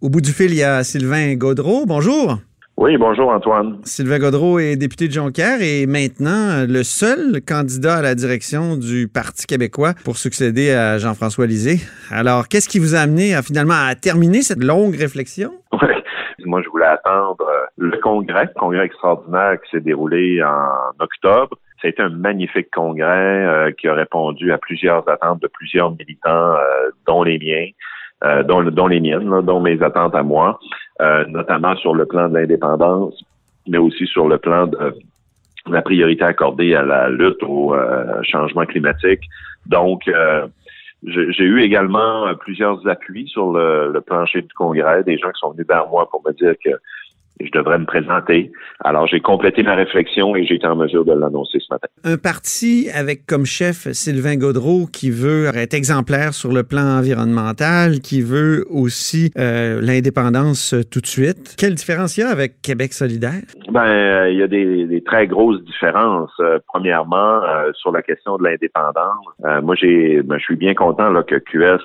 Au bout du fil, il y a Sylvain Gaudreau. Bonjour. Oui, bonjour Antoine. Sylvain Gaudreau est député de Jonquière et maintenant le seul candidat à la direction du Parti québécois pour succéder à Jean-François Lisée. Alors, qu'est-ce qui vous a amené à, finalement à terminer cette longue réflexion? Oui. Moi, je voulais attendre euh, le congrès, le congrès extraordinaire qui s'est déroulé en octobre. Ça a été un magnifique congrès euh, qui a répondu à plusieurs attentes de plusieurs militants, euh, dont les miens. Euh, dont, dont, les miennes, dont mes attentes à moi, euh, notamment sur le plan de l'indépendance, mais aussi sur le plan de la priorité accordée à la lutte au euh, changement climatique. Donc, j'ai eu également plusieurs appuis sur le, le, plancher du Congrès, des gens qui sont venus vers moi pour me dire que je devrais me présenter. Alors, j'ai complété ma réflexion et j'ai été en mesure de l'annoncer ce matin. Un parti avec comme chef Sylvain Gaudreau qui veut être exemplaire sur le plan environnemental, qui veut aussi euh, l'indépendance tout de suite. Quelle différence il y a avec Québec solidaire? Ben, euh, il y a des, des, très grosses différences. Euh, premièrement, euh, sur la question de l'indépendance, euh, moi, j'ai, ben, je suis bien content là, que QS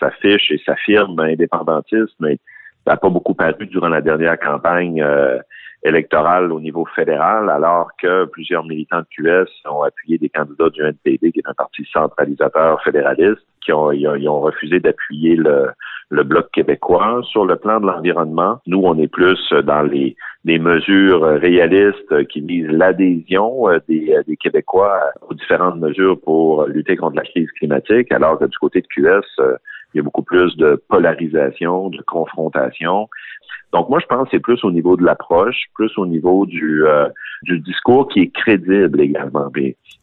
s'affiche et s'affirme indépendantiste, mais ça n'a pas beaucoup paru durant la dernière campagne euh, électorale au niveau fédéral, alors que plusieurs militants de QS ont appuyé des candidats du NPD, qui est un parti centralisateur fédéraliste, qui ont, ils ont, refusé d'appuyer le, le bloc québécois. Sur le plan de l'environnement, nous, on est plus dans les, les mesures réalistes qui visent l'adhésion euh, des, des Québécois aux différentes mesures pour lutter contre la crise climatique, alors que du côté de QS, euh, il y a beaucoup plus de polarisation, de confrontation. Donc moi, je pense que c'est plus au niveau de l'approche, plus au niveau du, euh, du discours qui est crédible également.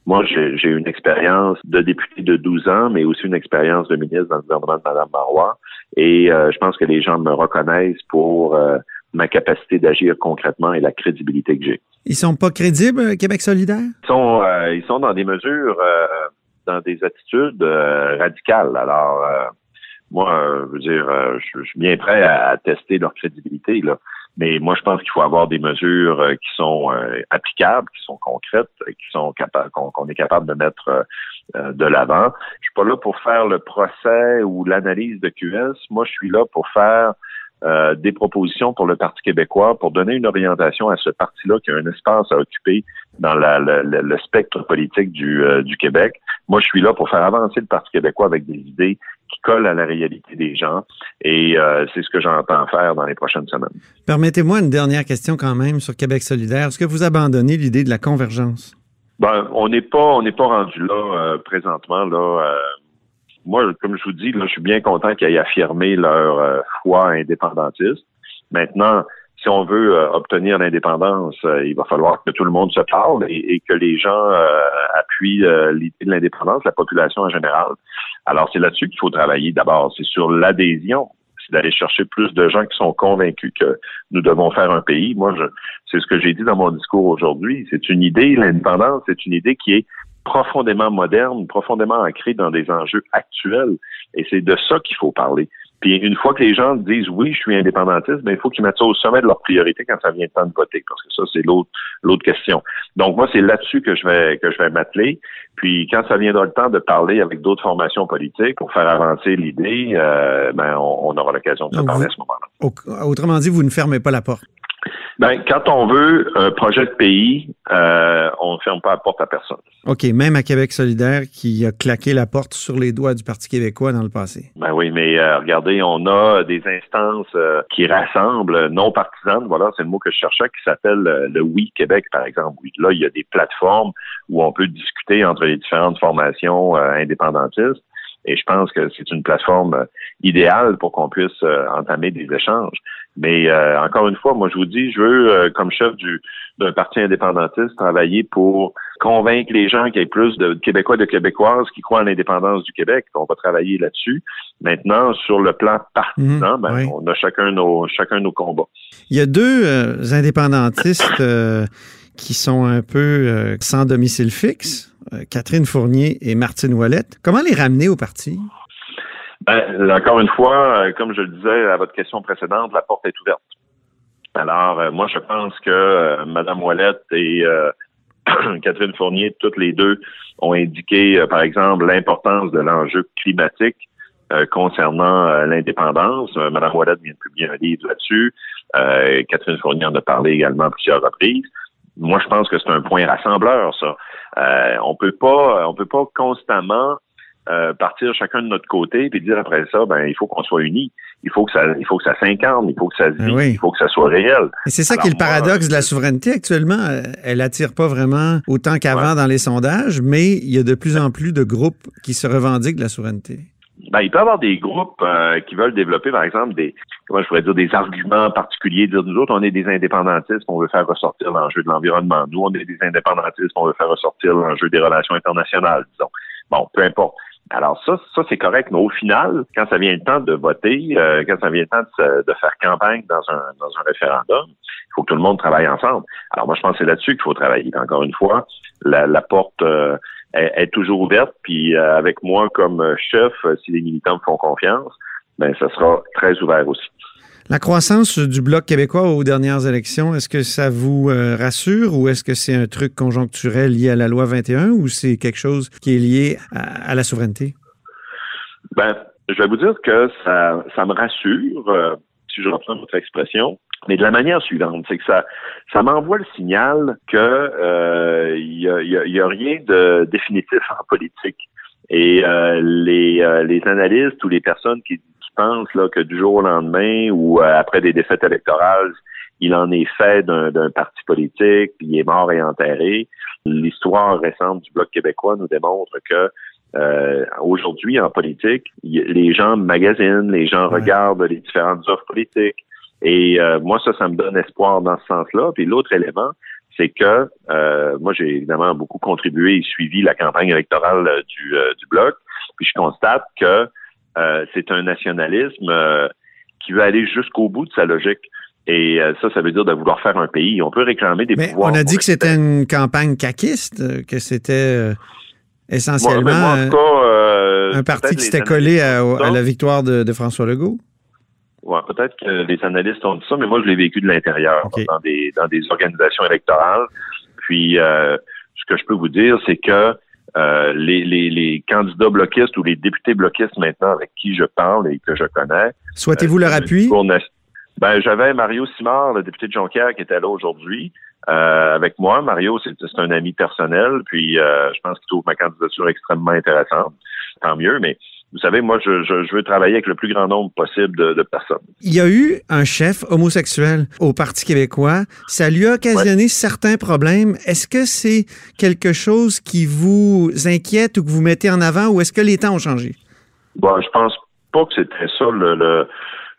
moi, j'ai une expérience de député de 12 ans, mais aussi une expérience de ministre dans le gouvernement de Mme Marois. Et euh, je pense que les gens me reconnaissent pour euh, ma capacité d'agir concrètement et la crédibilité que j'ai. Ils sont pas crédibles, Québec solidaire? Ils sont, ils sont dans des mesures, dans des attitudes radicales. Alors, moi, euh, je veux dire, euh, je, suis bien prêt à, tester leur crédibilité, là. Mais moi, je pense qu'il faut avoir des mesures euh, qui sont applicables, qui sont concrètes, qui sont capables, qu'on est capable de mettre de l'avant. Je suis pas là pour faire le procès ou l'analyse de QS. Moi, je suis là pour faire des propositions pour le Parti québécois, pour donner une orientation à ce parti-là qui a un espace à occuper dans la, le spectre politique du, du Québec. Moi, je suis là pour faire avancer le Parti québécois avec des idées qui colle à la réalité des gens. Et euh, c'est ce que j'entends faire dans les prochaines semaines. Permettez-moi une dernière question quand même sur Québec solidaire. Est-ce que vous abandonnez l'idée de la convergence? Ben, on n'est pas, on n'est pas rendu là euh, présentement. Là, euh, moi, comme je vous dis, là, je suis bien content qu'ils aient affirmé leur foi indépendantiste. Maintenant, si on veut euh, obtenir l'indépendance, euh, il va falloir que tout le monde se parle et, que les gens euh, appuient l'idée de l'indépendance, la population en général. Alors, c'est là-dessus qu'il faut travailler d'abord. C'est sur l'adhésion. C'est d'aller chercher plus de gens qui sont convaincus que nous devons faire un pays. Moi, c'est ce que j'ai dit dans mon discours aujourd'hui. C'est une idée, l'indépendance, c'est une idée qui est profondément moderne, profondément ancrée dans des enjeux actuels. Et c'est de ça qu'il faut parler. Puis une fois que les gens disent oui, je suis indépendantiste, ben, il faut qu'ils mettent ça au sommet de leur priorité quand ça vient le temps de voter, parce que ça, c'est l'autre l'autre question. Donc moi, c'est là-dessus que je vais que je vais m'atteler. Puis quand ça viendra le temps de parler avec d'autres formations politiques pour faire avancer l'idée, euh, ben on, aura l'occasion de se parler à ce moment-là. Autrement dit, vous ne fermez pas la porte. Ben, quand on veut un projet de pays, euh, on ne ferme pas la porte à personne. OK, même à Québec solidaire qui a claqué la porte sur les doigts du Parti québécois dans le passé. Ben oui, mais euh, regardez, on a des instances euh, qui rassemblent, non partisanes, voilà, c'est le mot que je cherchais, qui s'appelle le Oui Québec, par exemple. Là, il y a des plateformes où on peut discuter entre les différentes formations indépendantistes. Et je pense que c'est une plateforme idéale pour qu'on puisse entamer des échanges. Mais euh, encore une fois, moi je vous dis, je veux, euh, comme chef du d'un parti indépendantiste, travailler pour convaincre les gens qu'il y ait plus de Québécois et de Québécoises qui croient en l'indépendance du Québec. On va travailler là-dessus. Maintenant, sur le plan partisan, mhm, ben, on a chacun nos chacun nos combats. Il y a deux euh, indépendantistes qui sont un peu sans domicile fixe, Catherine Fournier et Martine Ouellette. Comment les ramener au parti? Ben, encore une fois, euh, comme je le disais à votre question précédente, la porte est ouverte. Alors, euh, moi, je pense que euh, Mme Ouellette et Catherine Fournier, toutes les deux, ont indiqué, par exemple, l'importance de l'enjeu climatique concernant l'indépendance. Madame Ouellet vient de publier un livre là-dessus. Catherine Fournier en a parlé également à plusieurs reprises. Moi, je pense que c'est un point rassembleur, ça. On peut pas, on peut pas constamment euh, partir chacun de notre côté puis dire après ça, ben il faut qu'on soit unis. Il faut que ça, il faut que ça s'incarne, il faut que ça se ben il faut que ça soit réel. Et c'est ça qui est le paradoxe de la souveraineté actuellement. Euh, elle attire pas vraiment autant qu'avant dans les sondages, mais il y a de plus en plus de groupes qui se revendiquent de la souveraineté. Ben, il peut y avoir des groupes euh, qui veulent développer, par exemple, des comment je pourrais dire, des arguments particuliers. Dire nous autres, on est des indépendantistes, on veut faire ressortir l'enjeu de l'environnement. Nous, on est des indépendantistes, on veut faire ressortir l'enjeu des relations internationales, disons. Bon, peu importe. Alors ça, ça c'est correct, mais au final, quand ça vient le temps de voter, euh, quand ça vient le temps de, faire campagne dans un, dans un référendum, il faut que tout le monde travaille ensemble. Alors moi, je pense que c'est là-dessus qu'il faut travailler. Encore une fois, la, porte euh, est, toujours ouverte, puis euh, avec moi comme chef, si les militants me font confiance, ben ça sera très ouvert aussi. La croissance du Bloc québécois aux dernières élections, est-ce que ça vous euh, rassure ou est-ce que c'est un truc conjoncturel lié à la loi 21 ou c'est quelque chose qui est lié à, la souveraineté? Ben, je vais vous dire que ça, ça me rassure, euh, si je reprends votre expression, mais de la manière suivante, c'est que ça, ça m'envoie le signal que euh, il y, a, rien de définitif en politique. Et les, les analystes ou les personnes qui pense là, que du jour au lendemain ou euh, après des défaites électorales, il en est fait d'un parti politique, puis il est mort et enterré. L'histoire récente du Bloc québécois nous démontre que euh, aujourd'hui, en politique, les gens magasinent, les gens regardent les différentes offres politiques. Et euh, moi, ça, ça me donne espoir dans ce sens-là. Puis l'autre élément, c'est que moi, j'ai évidemment beaucoup contribué et suivi la campagne électorale du, du Bloc. Puis je constate que euh, c'est un nationalisme euh, qui veut aller jusqu'au bout de sa logique. Et euh, ça, ça veut dire de vouloir faire un pays. On peut réclamer des mais pouvoirs. On a dit que c'était une campagne caquiste, que c'était essentiellement un parti qui s'était collé à, la victoire de, François Legault. Ouais, peut-être que les analystes ont dit ça, mais moi, je l'ai vécu de l'intérieur, dans, des, dans des organisations électorales. Puis, ce que je peux vous dire, c'est que euh, les, les, les, candidats bloquistes ou les députés bloquistes maintenant avec qui je parle et que je connais. Souhaitez-vous leur euh, appui? Ben, j'avais Mario Simard, le député de Jonquière, qui était là aujourd'hui euh, avec moi. Mario, c'est un ami personnel, puis je pense qu'il trouve ma candidature extrêmement intéressante. Tant mieux, mais vous savez, moi, je, veux travailler avec le plus grand nombre possible de, personnes. Il y a eu un chef homosexuel au Parti québécois. Ça lui a occasionné certains problèmes. Est-ce que c'est quelque chose qui vous inquiète ou que vous mettez en avant ou est-ce que les temps ont changé? Bon, je pense pas que c'était ça le, le,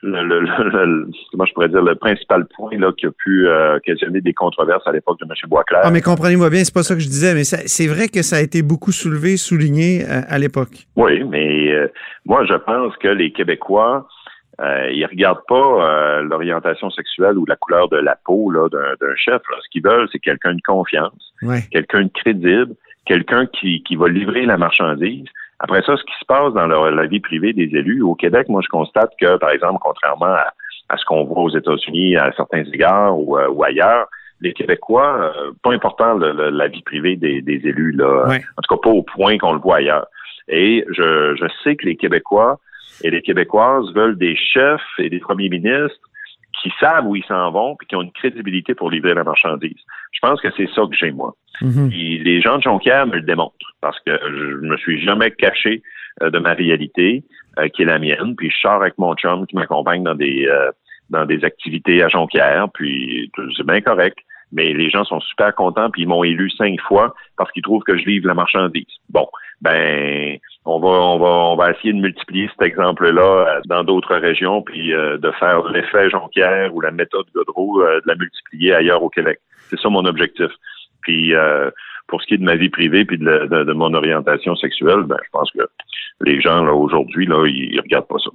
le, comment je pourrais dire, le principal point là, qui a pu euh, occasionner des controverses à l'époque de M. Boisclair. Ah, mais comprenez-moi bien, c'est pas ça que je disais, mais c'est vrai que ça a été beaucoup soulevé, souligné euh, à l'époque. Oui, mais euh, moi, je pense que les Québécois, ils regardent pas l'orientation sexuelle ou la couleur de la peau d'un chef. Ce qu'ils veulent, c'est quelqu'un de confiance, quelqu'un de crédible, quelqu'un qui, qui va livrer la marchandise. Après ça, ce qui se passe dans la vie privée des élus, au Québec, moi, je constate que, par exemple, contrairement à, ce qu'on voit aux États-Unis à certains égards ou, euh, ailleurs, les Québécois, euh, pas important la vie privée des, élus, là, en tout cas pas au point qu'on le voit ailleurs. Et je, je sais que les Québécois et les Québécoises veulent des chefs et des premiers ministres qui savent où ils s'en vont et qui ont une crédibilité pour livrer la marchandise. Je pense que c'est ça que j'ai, moi. Mhm. les gens de Jonquière me le démontrent parce que je me suis jamais caché euh, de ma réalité euh, qui est la mienne. Puis je sors avec mon chum qui m'accompagne dans des euh, dans des activités à Jonquière, puis c'est bien correct. Mais les gens sont super contents, puis ils m'ont élu cinq fois parce qu'ils trouvent que je livre la marchandise. Bon, ben on va on va on va essayer de multiplier cet exemple-là dans d'autres régions, puis de faire l'effet Jonquière ou la méthode Godreau, de la multiplier ailleurs au Québec. C'est ça mon objectif. Puis euh, pour ce qui est de ma vie privée puis de, mon orientation sexuelle, ben, je pense que les gens là aujourd'hui là, ils, regardent pas ça.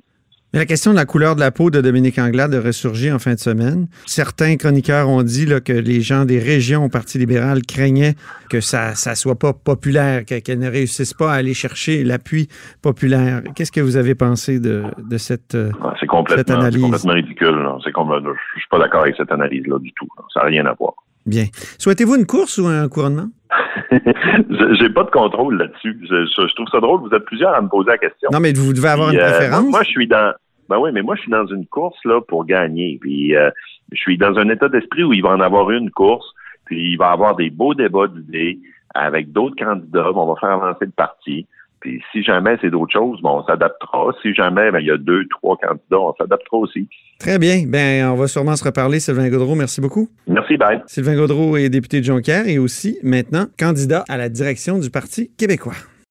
La question de la couleur de la peau de Dominique Anglade a ressurgi en fin de semaine. Certains chroniqueurs ont dit là, que les gens des régions au Parti libéral craignaient que ça ne soit pas populaire, qu'elle ne réussisse pas à aller chercher l'appui populaire. Qu'est-ce que vous avez pensé de, de cette, euh, c'est complètement, analyse? C'est complètement ridicule. C'est je suis pas d'accord avec cette analyse-là du tout. Ça n'a rien à voir. Bien. Souhaitez-vous une course ou un couronnement? J'ai pas de contrôle là-dessus. Je, trouve ça drôle. Vous êtes plusieurs à me poser la question. Non, mais vous devez avoir une euh, préférence. moi, je suis dans. Ben oui, mais moi, je suis dans une course là pour gagner. Puis, euh, je suis dans un état d'esprit où il va en avoir une course. Puis, il va y avoir des beaux débats d'idées avec d'autres candidats. On va faire avancer le parti. Puis si jamais c'est d'autres choses, bon, on s'adaptera. Si jamais ben, il y a deux, trois candidats, on s'adaptera aussi. Très bien. Ben, on va sûrement se reparler, Sylvain Gaudreau. Merci beaucoup. Merci, Ben. Sylvain Gaudreau est député de Jonquière et aussi maintenant candidat à la direction du Parti québécois.